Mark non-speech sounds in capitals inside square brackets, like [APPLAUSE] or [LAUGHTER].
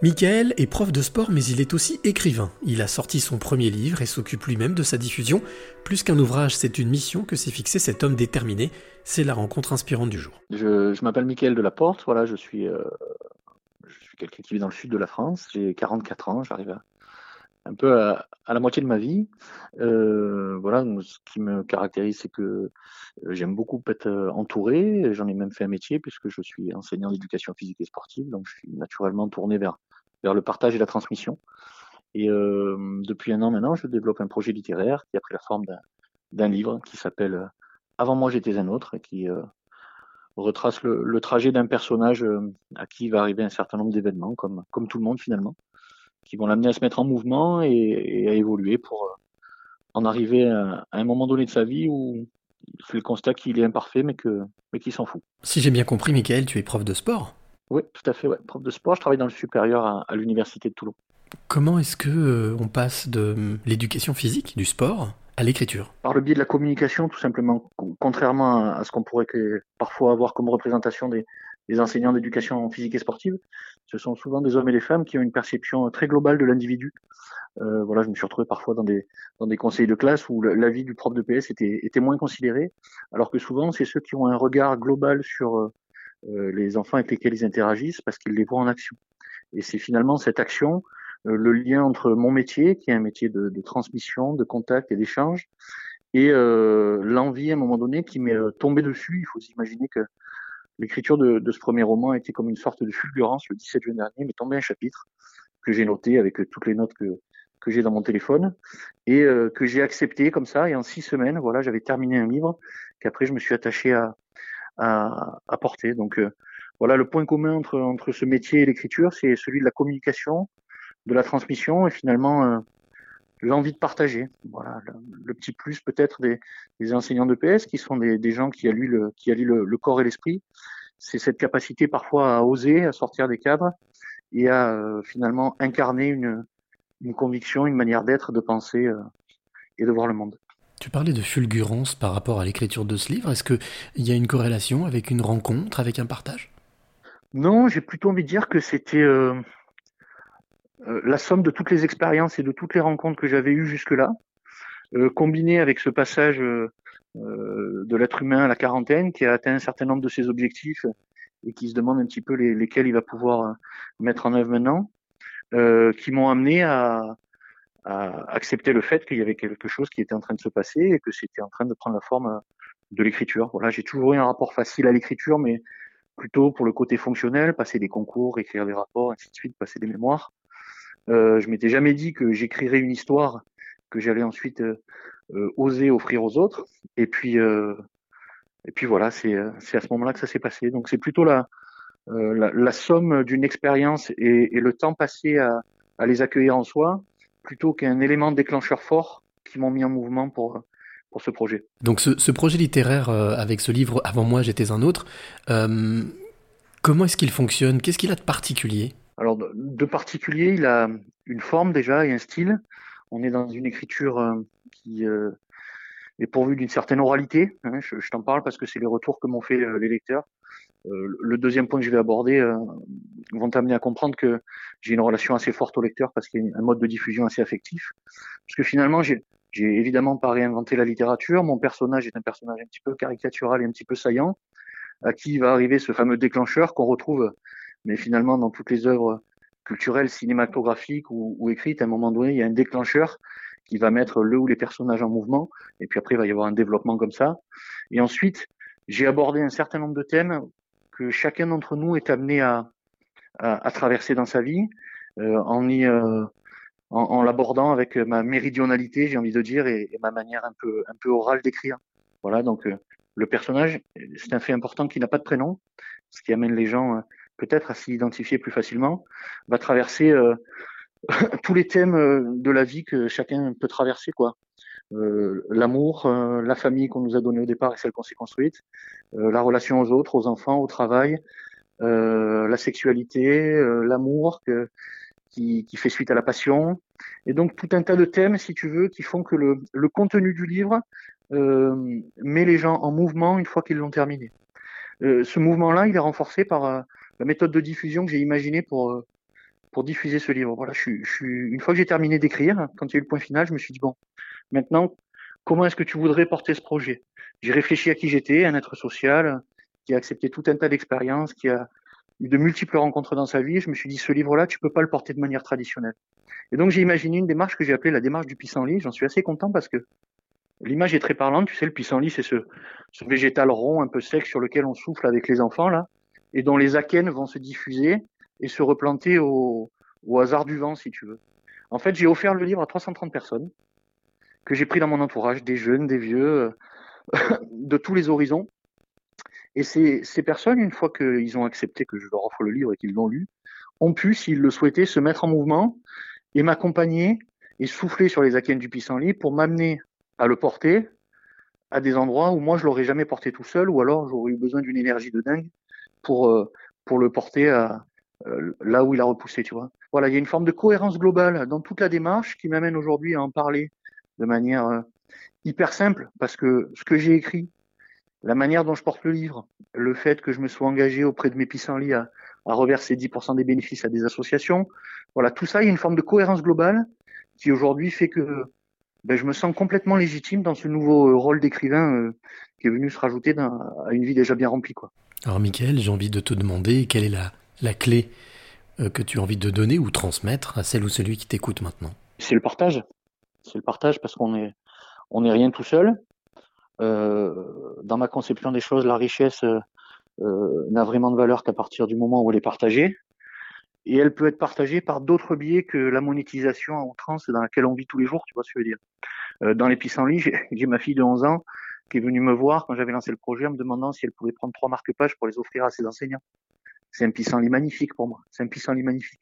Michael est prof de sport mais il est aussi écrivain. Il a sorti son premier livre et s'occupe lui-même de sa diffusion. Plus qu'un ouvrage, c'est une mission que s'est fixé cet homme déterminé. C'est la rencontre inspirante du jour. Je, m'appelle Michael Delaporte, je suis, euh, suis quelqu'un qui vit dans le sud de la France, j'ai 44 ans, j'arrive un peu à, la moitié de ma vie. Euh, voilà, ce qui me caractérise, c'est que euh, j'aime beaucoup être entouré. J'en ai même fait un métier puisque je suis enseignant d'éducation physique et sportive, donc je suis naturellement tourné vers vers le partage et la transmission. Et euh, depuis un an maintenant, je développe un projet littéraire qui a pris la forme d'un livre qui s'appelle euh, Avant moi j'étais un autre et qui euh, retrace le, trajet d'un personnage à qui va arriver un certain nombre d'événements, comme, comme tout le monde finalement, qui vont l'amener à se mettre en mouvement et, à évoluer pour en arriver à, un moment donné de sa vie où il fait le constat qu'il est imparfait mais que mais qu'il s'en fout. Si j'ai bien compris, Michael, tu es prof de sport oui, tout à fait, ouais. prof de sport. Je travaille dans le supérieur à, l'université de Toulon. Comment est-ce que euh, on passe de hum, l'éducation physique, du sport, à l'écriture? Par le biais de la communication, tout simplement. Contrairement à, ce qu'on pourrait parfois avoir comme représentation des, enseignants d'éducation physique et sportive, ce sont souvent des hommes et des femmes qui ont une perception très globale de l'individu. Euh, voilà, je me suis retrouvé parfois dans des, dans des conseils de classe où l'avis du prof de PS était, était moins considéré, alors que souvent, c'est ceux qui ont un regard global sur, euh, euh, les enfants avec lesquels ils interagissent parce qu'ils les voient en action. Et c'est finalement cette action, euh, le lien entre mon métier, qui est un métier de, de transmission, de contact et d'échange, et euh, l'envie à un moment donné qui m'est tombée dessus. Il faut s'imaginer que l'écriture de, de, ce premier roman a été comme une sorte de fulgurance le 17 juin dernier, m'est tombé un chapitre que j'ai noté avec toutes les notes que, que j'ai dans mon téléphone et que j'ai accepté comme ça. Et en six semaines, voilà, j'avais terminé un livre qu'après je me suis attaché à, à, à porter. Donc euh, voilà, le point commun entre, entre ce métier et l'écriture, c'est celui de la communication, de la transmission et finalement euh, l'envie de partager. Voilà, le, petit plus peut-être des, des, enseignants de PS, qui sont des, des gens qui allient le, qui allient le, le corps et l'esprit, c'est cette capacité parfois à oser, à sortir des cadres et à euh, finalement incarner une, une conviction, une manière d'être, de penser et de voir le monde. Tu parlais de fulgurance par rapport à l'écriture de ce livre. Est-ce qu'il y a une corrélation avec une rencontre, avec un partage? Non, j'ai plutôt envie de dire que c'était euh, euh, la somme de toutes les expériences et de toutes les rencontres que j'avais eues jusque-là, euh, combiné avec ce passage de l'être humain à la quarantaine qui a atteint un certain nombre de ses objectifs et qui se demande un petit peu lesquels il va pouvoir mettre en œuvre maintenant, qui m'ont amené à, à accepter le fait qu'il y avait quelque chose qui était en train de se passer et que c'était en train de prendre la forme euh, de l'écriture. Voilà, j'ai toujours eu un rapport facile à l'écriture, mais plutôt pour le côté fonctionnel, passer des concours, écrire des rapports, ainsi de suite, passer des mémoires. Euh, je m'étais jamais dit que j'écrirais une histoire que j'allais ensuite euh, euh oser offrir aux autres. Et puis, euh, et puis voilà, c'est à ce moment-là que ça s'est passé. Donc c'est plutôt la, la, la, somme d'une expérience et, et, le temps passé à, à les accueillir en soi plutôt qu'un élément déclencheur fort qui m'ont mis en mouvement pour, pour ce projet. Donc ce, projet littéraire euh, avec ce livre Avant moi j'étais un autre, euh, comment est-ce qu'il fonctionne? Qu'est-ce qu'il a de particulier? Alors de, particulier, il a une forme déjà et un style. On est dans une écriture euh, qui est pourvue d'une certaine oralité. Hein. je, je t'en parle parce que c'est les retours que m'ont fait les lecteurs. Le deuxième point que je vais aborder euh, vont t'amener à comprendre que j'ai une relation assez forte au lecteur parce qu'il y a un mode de diffusion assez affectif. Parce que finalement, j'ai évidemment pas réinventé la littérature. Mon personnage est un personnage un petit peu caricatural et un petit peu saillant, à qui va arriver ce fameux déclencheur qu'on retrouve, mais finalement dans toutes les œuvres culturelles, cinématographiques ou, ou, écrites, à un moment donné, il y a un déclencheur qui va mettre le ou les personnages en mouvement, et puis après il va y avoir un développement comme ça. Et ensuite, j'ai abordé un certain nombre de thèmes que chacun d'entre nous est amené à, traverser dans sa vie, euh, en euh, en, l'abordant avec ma méridionalité, j'ai envie de dire, et, ma manière un peu un peu orale d'écrire. Voilà, donc euh, le personnage, c'est un fait important qui n'a pas de prénom, ce qui amène les gens peut-être à s'y identifier plus facilement, va traverser [LAUGHS] tous les thèmes de la vie que chacun peut traverser, quoi. Euh, l'amour, euh, la famille qu'on nous a donnée au départ et celle qu'on s'est construite, euh, la relation aux autres, aux enfants, au travail, la sexualité, l'amour qui, qui, fait suite à la passion, et donc tout un tas de thèmes, si tu veux, qui font que le, le contenu du livre met les gens en mouvement une fois qu'ils l'ont terminé. ce mouvement-là, il est renforcé par la méthode de diffusion que j'ai imaginée pour pour diffuser ce livre. Voilà, je, je une fois que j'ai terminé d'écrire, quand il y a eu le point final, je me suis dit bon, maintenant, comment est-ce que tu voudrais porter ce projet? J'ai réfléchi à qui j'étais, un être social qui a accepté tout un tas d'expériences, qui a eu de multiples rencontres dans sa vie. Je me suis dit ce livre-là, tu peux pas le porter de manière traditionnelle. Et donc j'ai imaginé une démarche que j'ai appelée la démarche du pissenlit. J'en suis assez content parce que l'image est très parlante. Tu sais, le pissenlit, c'est ce, ce végétal rond, un peu sec, sur lequel on souffle avec les enfants là, et dont les akènes vont se diffuser et se replanter au, au hasard du vent, si tu veux. En fait, j'ai offert le livre à 330 personnes que j'ai pris dans mon entourage, des jeunes, des vieux, [LAUGHS] de tous les horizons. Et ces, ces personnes, une fois qu'ils ont accepté que je leur offre le livre et qu'ils l'ont lu, ont pu, s'ils le souhaitaient, se mettre en mouvement et m'accompagner et souffler sur les akènes du pissenlit pour m'amener à le porter à des endroits où moi je l'aurais jamais porté tout seul ou alors j'aurais eu besoin d'une énergie de dingue pour euh, pour le porter à, euh, là où il a repoussé, tu vois. Voilà, il y a une forme de cohérence globale dans toute la démarche qui m'amène aujourd'hui à en parler de manière euh, hyper simple parce que ce que j'ai écrit, la manière dont je porte le livre, le fait que je me sois engagé auprès de mes pissenlits à, à reverser 10% des bénéfices à des associations, voilà, tout ça, il y a une forme de cohérence globale qui aujourd'hui fait que ben, je me sens complètement légitime dans ce nouveau rôle d'écrivain qui est venu se rajouter à une vie déjà bien remplie. Quoi. Alors Michael, j'ai envie de te demander quelle est la, la clé euh, que tu as envie de donner ou transmettre à celle ou celui qui t'écoute maintenant? C'est le partage. C'est le partage parce qu'on est, on n'est rien tout seul. Euh, dans ma conception des choses, la richesse euh, n'a vraiment de valeur qu'à partir du moment où elle est partagée. Et elle peut être partagée par d'autres biais que la monétisation en outrance dans laquelle on vit tous les jours, tu vois ce que je veux dire. dans les [LAUGHS] pissenlits, j'ai ma fille de 11 ans qui est venue me voir quand j'avais lancé le projet en me demandant si elle pouvait prendre trois marque-pages pour les offrir à ses enseignants. C'est un pissenlit magnifique pour moi. C'est un pissenlit magnifique.